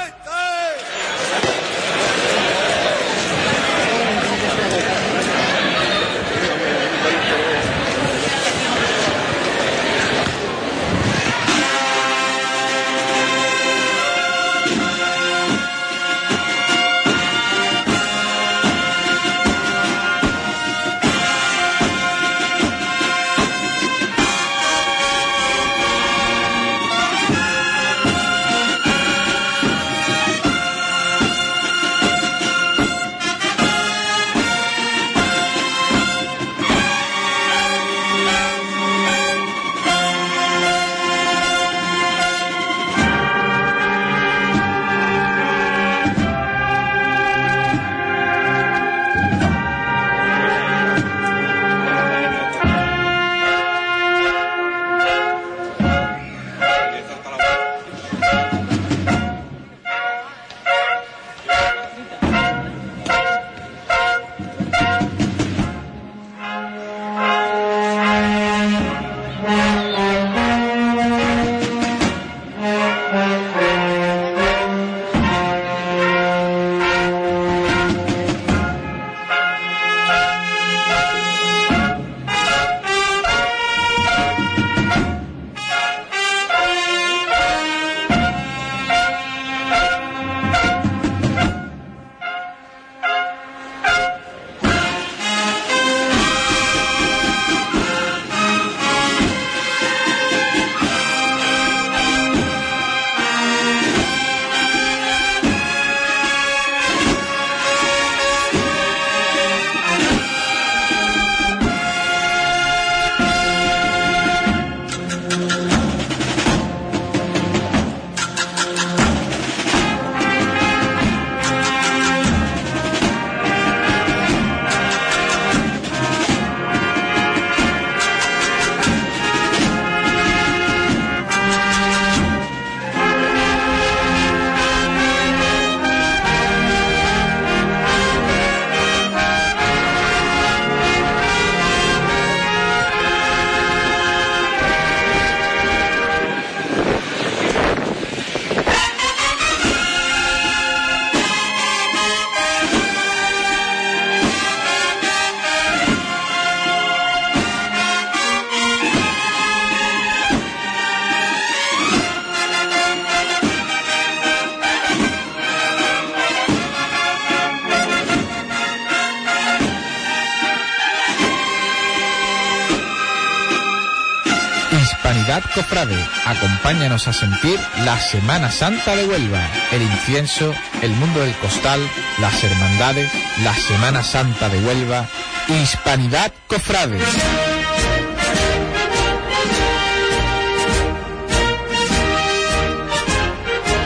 Hispanidad Cofrade. Acompáñanos a sentir la Semana Santa de Huelva, el incienso, el mundo del costal, las hermandades, la Semana Santa de Huelva, Hispanidad Cofrade.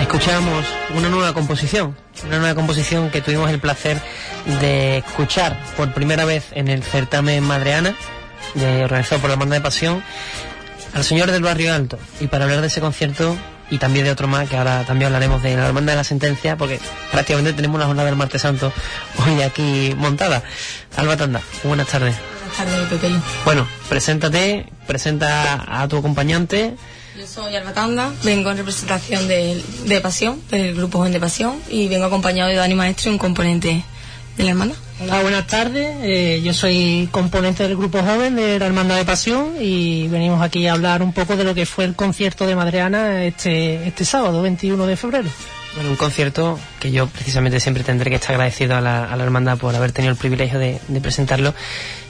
Escuchamos una nueva composición, una nueva composición que tuvimos el placer de escuchar por primera vez en el certamen Madreana, organizado por la Banda de Pasión, al señor del Barrio Alto. Y para hablar de ese concierto y también de otro más, que ahora también hablaremos de la Hermandad de la Sentencia, porque prácticamente tenemos la jornada del Martes Santo hoy aquí montada. Alba Tanda, buenas tardes. Buenas tardes, Pepe. Bueno, preséntate, presenta a tu acompañante. Yo soy Alba Tanda, vengo en representación de, de Pasión, del Grupo Joven de Pasión, y vengo acompañado de Dani Maestro, un componente de la hermandad. Hola, buenas tardes. Eh, yo soy componente del grupo joven de la Hermandad de Pasión y venimos aquí a hablar un poco de lo que fue el concierto de Madreana este, este sábado, 21 de febrero. Bueno, un concierto que yo precisamente siempre tendré que estar agradecido a la, a la hermandad por haber tenido el privilegio de, de, presentarlo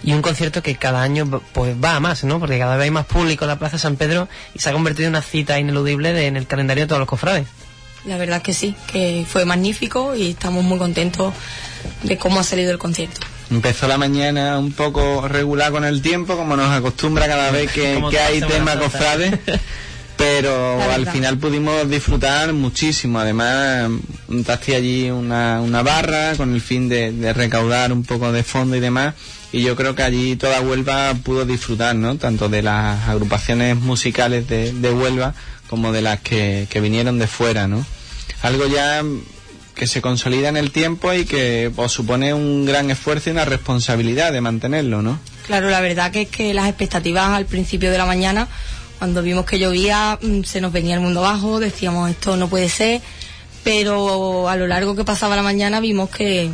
y un concierto que cada año pues va a más, ¿no? Porque cada vez hay más público en la Plaza San Pedro y se ha convertido en una cita ineludible de, en el calendario de todos los cofrades. La verdad que sí, que fue magnífico y estamos muy contentos de cómo ha salido el concierto. Empezó la mañana un poco regular con el tiempo, como nos acostumbra cada vez que, que hay tema cofrades, pero al final pudimos disfrutar muchísimo. Además, montaste allí una, una barra con el fin de, de, recaudar un poco de fondo y demás. Y yo creo que allí toda Huelva pudo disfrutar, ¿no? Tanto de las agrupaciones musicales de, de Huelva como de las que, que vinieron de fuera, ¿no? Algo ya que se consolida en el tiempo y que os supone un gran esfuerzo y una responsabilidad de mantenerlo, ¿no? Claro, la verdad que es que las expectativas al principio de la mañana, cuando vimos que llovía, se nos venía el mundo abajo, decíamos esto no puede ser, pero a lo largo que pasaba la mañana vimos que,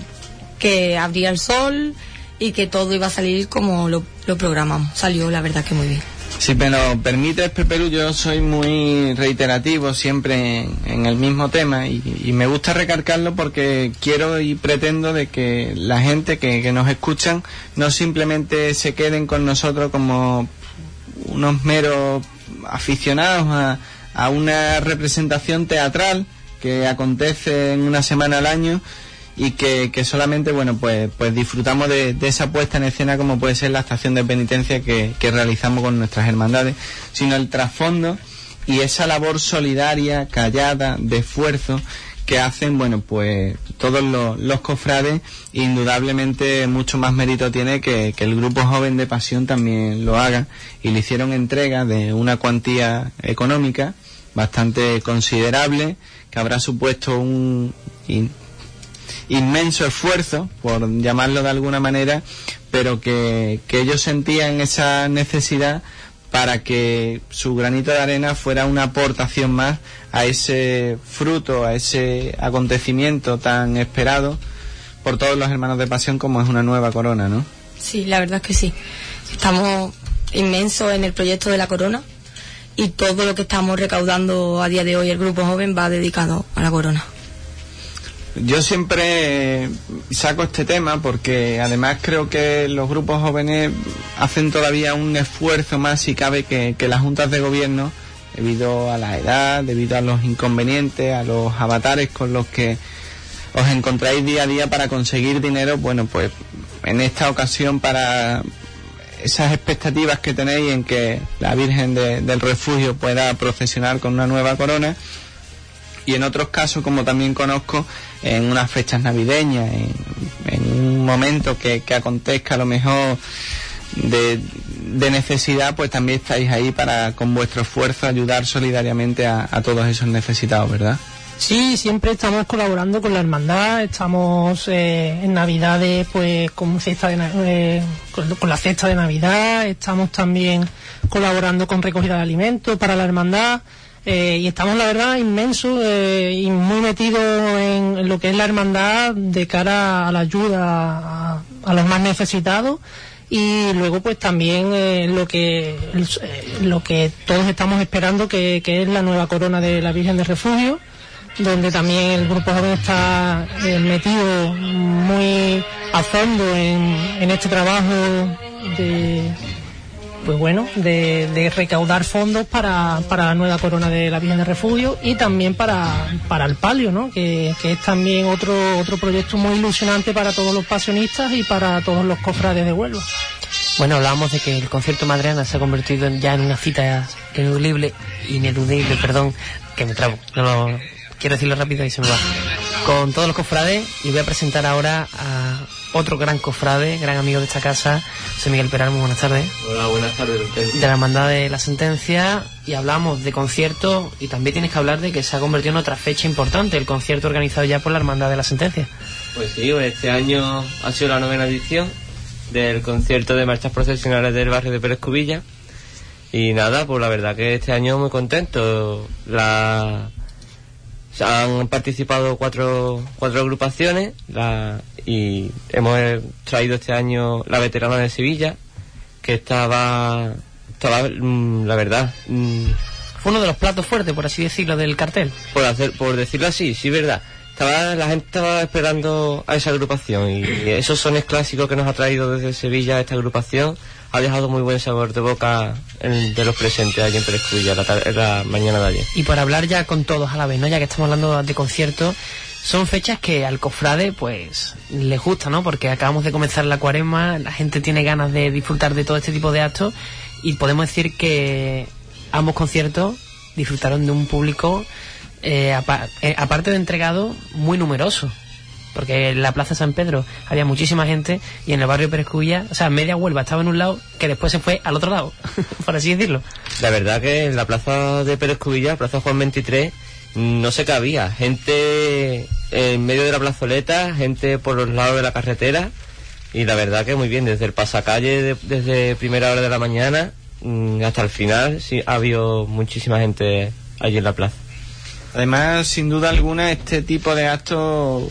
que abría el sol y que todo iba a salir como lo, lo programamos. Salió la verdad que muy bien. Si me lo permites, Pepe, yo soy muy reiterativo siempre en, el mismo tema y, y, me gusta recalcarlo porque quiero y pretendo de que la gente que, que, nos escuchan no simplemente se queden con nosotros como unos meros aficionados a, a una representación teatral que acontece en una semana al año y que, solamente bueno pues pues disfrutamos de, de, esa puesta en escena como puede ser la estación de penitencia que, que realizamos con nuestras hermandades sino el trasfondo y esa labor solidaria callada de esfuerzo que hacen bueno pues todos los, los cofrades indudablemente mucho más mérito tiene que, que el grupo joven de pasión también lo haga y le hicieron entrega de una cuantía económica bastante considerable que habrá supuesto un inmenso esfuerzo, por llamarlo de alguna manera, pero que, que, ellos sentían esa necesidad para que su granito de arena fuera una aportación más a ese fruto, a ese acontecimiento tan esperado por todos los hermanos de pasión como es una nueva corona, ¿no? Sí, la verdad es que sí. Estamos inmensos en el proyecto de la corona y todo lo que estamos recaudando a día de hoy el grupo joven va dedicado a la corona. Yo siempre saco este tema porque además creo que los grupos jóvenes hacen todavía un esfuerzo más si cabe que, que las juntas de gobierno debido a la edad, debido a los inconvenientes, a los avatares con los que os encontráis día a día para conseguir dinero, bueno, pues en esta ocasión para esas expectativas que tenéis en que la Virgen de, del Refugio pueda procesionar con una nueva corona y en otros casos, como también conozco, en unas fechas navideñas, en, un momento que, acontezca a lo mejor de, necesidad, pues también estáis ahí para con vuestro esfuerzo ayudar solidariamente a, a todos esos necesitados, ¿verdad? Sí, siempre estamos colaborando con la hermandad, estamos eh, en Navidades pues con, cesta de, eh, con, con, la cesta de Navidad, estamos también colaborando con recogida de alimentos para la hermandad. Eh, y estamos, la verdad, inmensos eh, y muy metidos en, lo que es la hermandad de cara a la ayuda a, a los más necesitados. Y luego pues también eh, lo que lo que todos estamos esperando que, que, es la nueva corona de la Virgen de Refugio donde también el grupo joven está eh, metido muy a fondo en este trabajo de pues bueno, de, de recaudar fondos para, para, la nueva corona de la Virgen de Refugio y también para, para el palio, ¿no? Que, que, es también otro, otro proyecto muy ilusionante para todos los pasionistas y para todos los cofrades de Huelva. Bueno, hablábamos de que el concierto Madreana se ha convertido ya en una cita ineludible, ineludible, perdón, que me trabo, no, no, quiero decirlo rápido y se me va. Con todos los cofrades y voy a presentar ahora a otro gran cofrade, gran amigo de esta casa, José Miguel Peral, muy buenas tardes. Hola, buenas tardes. De la Hermandad de la Sentencia y hablamos de concierto y también tienes que hablar de que se ha convertido en otra fecha importante, el concierto organizado ya por la Hermandad de la Sentencia. Pues sí, este año ha sido la novena edición del concierto de marchas procesionales del barrio de Pérez Cubilla. Y nada, pues la verdad que este año muy contento. La... Han participado cuatro, cuatro agrupaciones la... y hemos traído este año la veterana de Sevilla, que estaba, estaba mm, la verdad... mm, Fue uno de los platos fuertes, por así decirlo, del cartel. por, hacer, por decirlo así, sí, verdad. Estaba, la gente estaba esperando a esa agrupación y esos sones clásicos que nos ha traído desde Sevilla esta agrupación ha dejado muy buen sabor de boca de los presentes allí en Pérez la, mañana de ayer. Y por hablar ya con todos a la vez, ¿no? Ya que estamos hablando de conciertos, son fechas que al cofrade, pues, les gusta, ¿no? Porque acabamos de comenzar la cuaresma, la gente tiene ganas de disfrutar de todo este tipo de actos y podemos decir que ambos conciertos disfrutaron de un público, eh, eh, aparte de entregado, muy numeroso. Porque en la Plaza San Pedro había muchísima gente y en el barrio Pérez Cubilla, o sea, media Huelva estaba en un lado que después se fue al otro lado, por así decirlo. La verdad que en la plaza de Pérez Cubilla, plaza Juan 23, no se cabía. Gente en medio de la plazoleta, gente por los lados de la carretera. Y la verdad que muy bien, desde el pasacalle, de- desde primera hora de la mañana mm, hasta el final, sí, ha habido muchísima gente allí en la plaza. Además, sin duda alguna, este tipo de actos,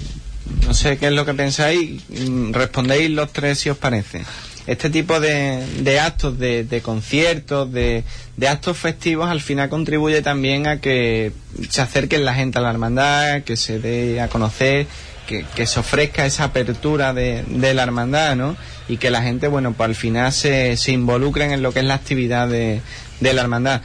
no sé qué es lo que pensáis, mm, respondéis los tres si os parece. Este tipo de, de actos, de, de conciertos, de, de actos festivos, al final contribuye también a que se acerquen la gente a la hermandad, que se dé a conocer, que, se ofrezca esa apertura de, la hermandad, ¿no? Y que la gente, bueno, pues al final se, se involucren en lo que es la actividad de la hermandad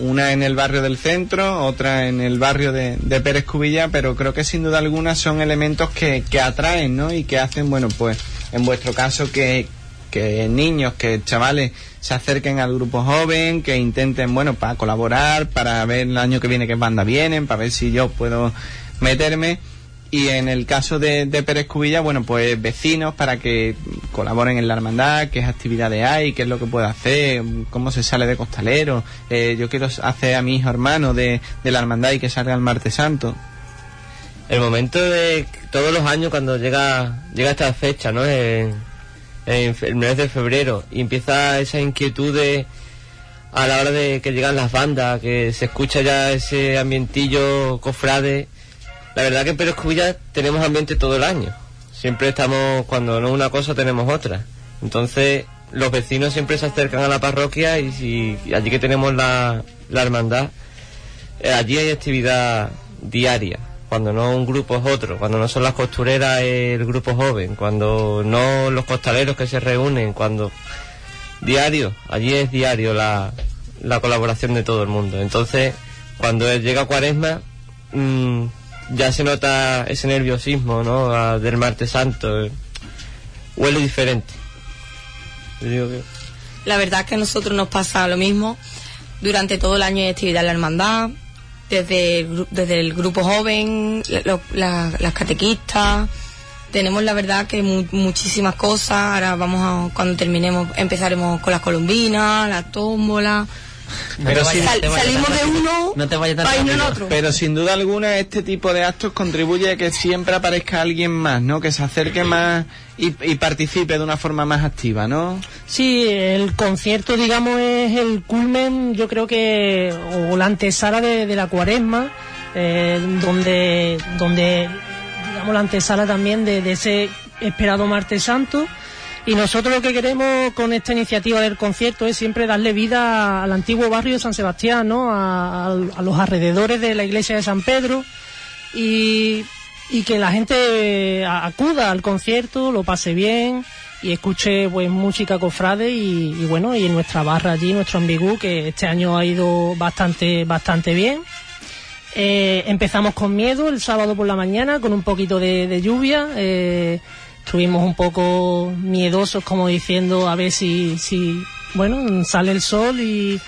una en el barrio del centro, otra en el barrio de, Pérez Cubilla, pero creo que sin duda alguna son elementos que, que atraen, ¿no? Y que hacen, bueno, pues en vuestro caso que, que niños, que chavales se acerquen al grupo joven, que intenten, bueno, para colaborar, para ver el año que viene qué banda vienen, para ver si yo puedo meterme. Y en el caso de, Pérez Cubilla, bueno, pues vecinos para que colaboren en la hermandad, qué actividades hay, qué es lo que puede hacer, cómo se sale de costalero. Eh, yo quiero hacer a mi hijo hermano de, la hermandad y que salga el martes santo. El momento de todos los años cuando llega llega esta fecha, ¿no? En, en fe- el mes de febrero y empieza esa inquietud de a la hora de que llegan las bandas, que se escucha ya ese ambientillo cofrade. La verdad que en Pérez tenemos ambiente todo el año. Siempre estamos, cuando no una cosa, tenemos otra. Entonces, los vecinos siempre se acercan a la parroquia y si allí que tenemos la, la hermandad, eh, allí hay actividad diaria. Cuando no un grupo es otro, cuando no son las costureras el grupo joven, cuando no los costaleros que se reúnen, cuando diario, allí es diario la, la colaboración de todo el mundo. Entonces, cuando llega Cuaresma, mm, ya se nota ese nerviosismo, ¿no? A- del martes santo. eh. Huele diferente. La verdad es que a nosotros nos pasa lo mismo. Durante todo el año hay actividad en la hermandad, desde el, desde el grupo joven, lo- la- las catequistas. Tenemos la verdad que mu- muchísimas cosas. Ahora vamos a, cuando terminemos, empezaremos con las colombinas, la tómbola. Pero Sal- salimos de uno No te vayas tan para irnos en otro. Pero sin duda alguna este tipo de actos contribuye a que siempre aparezca alguien más, ¿no? Que se acerque más y, y participe de una forma más activa, ¿no? Sí, el concierto, digamos, es el culmen, yo creo que, o la antesala de, de la cuaresma, eh, donde, donde, digamos, la antesala también de, de ese esperado martes santo. Y nosotros lo que queremos con esta iniciativa del concierto es siempre darle vida al antiguo barrio de San Sebastián, ¿no? A, a- los alrededores de la iglesia de San Pedro y, que la gente a- acuda al concierto, lo pase bien, y escuche pues música cofrade y, bueno y nuestra barra allí nuestro ambigú que este año ha ido bastante bastante bien eh, empezamos con miedo el sábado por la mañana con un poquito de, de lluvia eh, estuvimos un poco miedosos como diciendo a ver si si bueno sale el sol y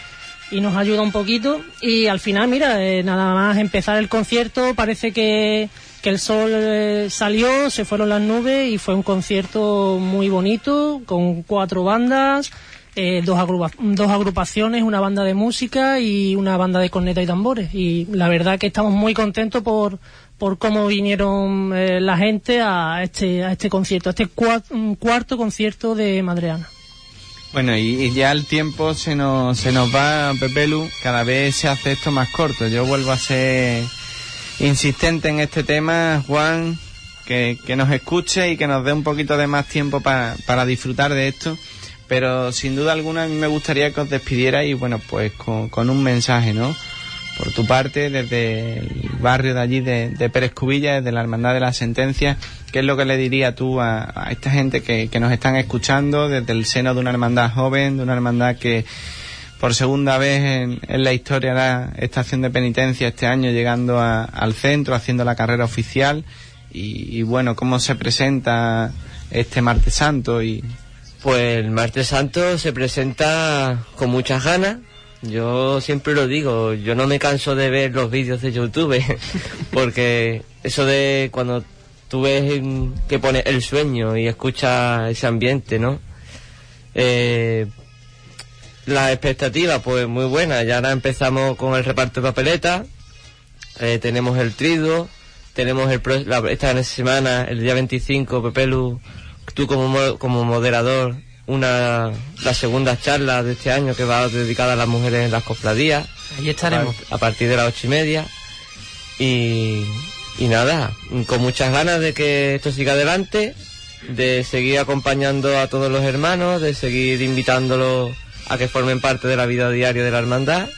y nos ayuda un poquito y al final mira eh, nada más empezar el concierto parece que que el sol eh, salió, se fueron las nubes y fue un concierto muy bonito con cuatro bandas, eh, dos, agrupa- dos agrupaciones, una banda de música y una banda de corneta y tambores. Y la verdad que estamos muy contentos por, por cómo vinieron eh, la gente a este, a este concierto, a este cua- cuarto concierto de Madreana. Bueno, y, ya el tiempo se nos, se nos va, Pepelu, cada vez se hace esto más corto. Yo vuelvo a ser insistente en este tema, Juan, que, que nos escuche y que nos dé un poquito de más tiempo pa- para disfrutar de esto. Pero sin duda alguna a mí me gustaría que os despidierais y bueno, pues con, con un mensaje, ¿no? Por tu parte, desde el barrio de allí de, Pérez Cubilla, desde la Hermandad de la Sentencia, ¿qué es lo que le diría tú a, esta gente que, nos están escuchando desde el seno de una hermandad joven, de una hermandad que por segunda vez en, la historia hará estación de penitencia este año llegando a- al centro, haciendo la carrera oficial y, y bueno, cómo se presenta este martes santo y Pues el martes santo se presenta con muchas ganas. Yo siempre lo digo, yo no me canso de ver los vídeos de YouTube, porque eso de cuando tú ves que pone el sueño y escuchas ese ambiente, ¿no? Eh, la expectativa, pues muy buena. Ya ahora empezamos con el reparto de papeletas, eh, tenemos el triduo, tenemos el pro- esta semana, el día 25, Pepelu, tú como, mo- como moderador, una la segunda charla de este año que va dedicada a las mujeres en las cofradías. Allí estaremos. A, a partir de las ocho y media. Y, y nada, con muchas ganas de que esto siga adelante, de seguir acompañando a todos los hermanos, de seguir invitándolos a que formen parte de la vida diaria de la hermandad.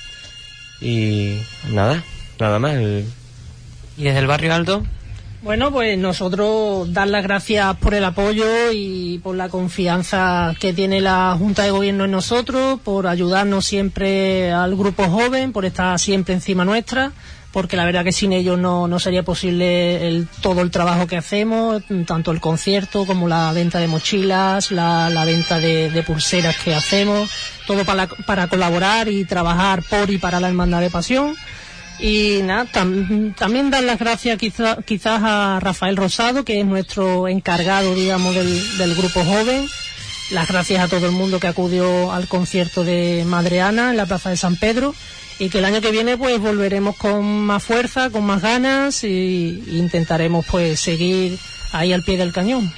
Y nada, nada más. El- ¿Y desde el barrio alto? Bueno, pues nosotros dar las gracias por el apoyo y por la confianza que tiene la Junta de Gobierno en nosotros, por ayudarnos siempre al grupo joven, por estar siempre encima nuestra, porque la verdad que sin ellos no, no sería posible el- todo el trabajo que hacemos, tanto el concierto como la venta de mochilas, la, la venta de, pulseras que hacemos, todo para, para colaborar y trabajar por y para la Hermandad de Pasión. Y nada, tam- también dar las gracias quizá- quizás a Rafael Rosado, que es nuestro encargado, digamos, del, del grupo joven. Las gracias a todo el mundo que acudió al concierto de Madreana en la Plaza de San Pedro. Y que el año que viene pues volveremos con más fuerza, con más ganas y, y intentaremos pues seguir ahí al pie del cañón.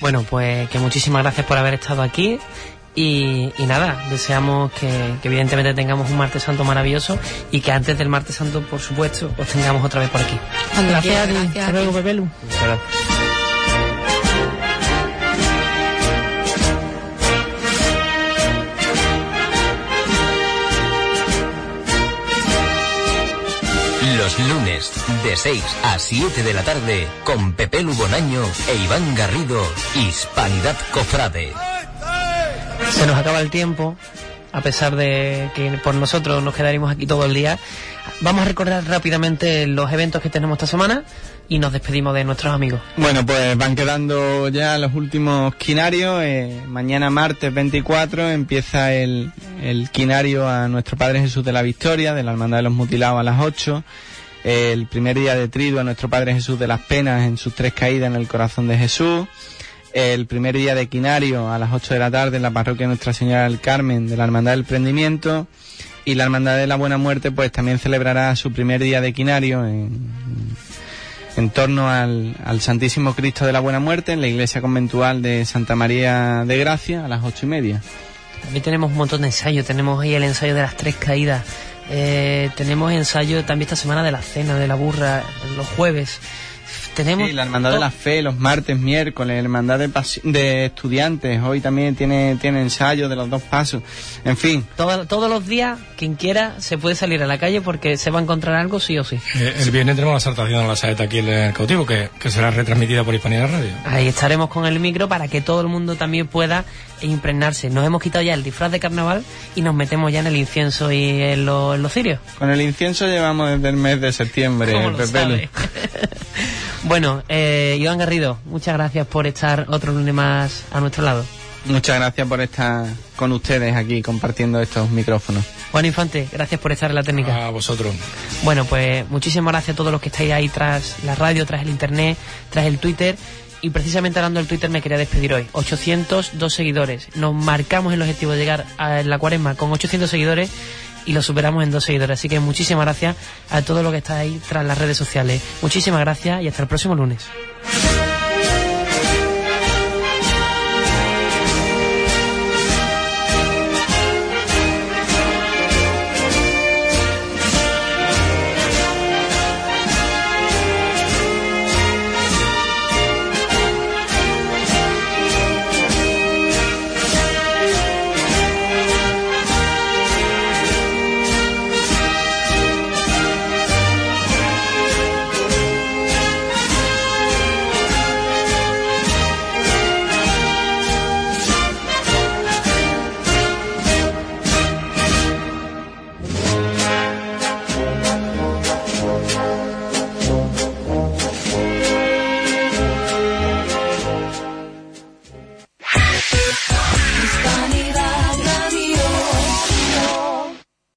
Bueno, pues que muchísimas gracias por haber estado aquí. Y, y nada, deseamos que, que evidentemente tengamos un martes santo maravilloso y que antes del martes santo, por supuesto, os tengamos otra vez por aquí. Cuando Gracias quiera, Hasta luego, Pepelu. Muchas gracias. Los lunes de 6 a 7 de la tarde con Pepe Lubonaño e Iván Garrido, Hispanidad Cofrade. Se nos acaba el tiempo, a pesar de que por nosotros nos quedaremos aquí todo el día. Vamos a recordar rápidamente los eventos que tenemos esta semana y nos despedimos de nuestros amigos. Bueno, pues van quedando ya los últimos quinarios. Eh, mañana martes 24 empieza el, el quinario a nuestro Padre Jesús de la Victoria, de la Hermandad de los Mutilados a las 8. El primer día de trido a nuestro Padre Jesús de las Penas en sus tres caídas en el corazón de Jesús. El primer día de quinario a las 8 de la tarde en la parroquia Nuestra Señora del Carmen de la Hermandad del Prendimiento. Y la Hermandad de la Buena Muerte pues también celebrará su primer día de quinario en, torno al, al Santísimo Cristo de la Buena Muerte en la iglesia conventual de Santa María de Gracia a las ocho y media. También tenemos un montón de ensayos, tenemos ahí el ensayo de las tres caídas Eh, tenemos ensayo también esta semana de la cena, de la burra, los jueves. Tenemos Sí, la hermandad de la fe, los martes, miércoles, hermandad de, de estudiantes, hoy también tiene, tiene ensayo de los dos pasos. En fin, todo- todos los días, quien quiera, se puede salir a la calle porque se va a encontrar algo sí o sí. Eh, el viernes tenemos la saltación de la saeta aquí en el cautivo, que, que será retransmitida por Hispanidad Radio. Ahí estaremos con el micro para que todo el mundo también pueda impregnarse. Nos hemos quitado ya el disfraz de carnaval y nos metemos ya en el incienso y en, lo- en los cirios. con el incienso llevamos desde el mes de septiembre, ¿Cómo lo sabe? bueno, eh, Iván Garrido, muchas gracias por estar otro lunes más a nuestro lado. Muchas gracias por estar con ustedes aquí compartiendo estos micrófonos. Juan Infante, gracias por estar en la técnica. A vosotros. Bueno, pues muchísimas gracias a todos los que estáis ahí tras la radio, tras el internet, tras el Twitter. Y precisamente hablando del Twitter me quería despedir hoy. 802 seguidores. Nos marcamos el objetivo de llegar a la cuaresma con 800 seguidores y lo superamos en dos seguidores. Así que muchísimas gracias a todos los que estáis ahí tras las redes sociales. Muchísimas gracias y hasta el próximo lunes.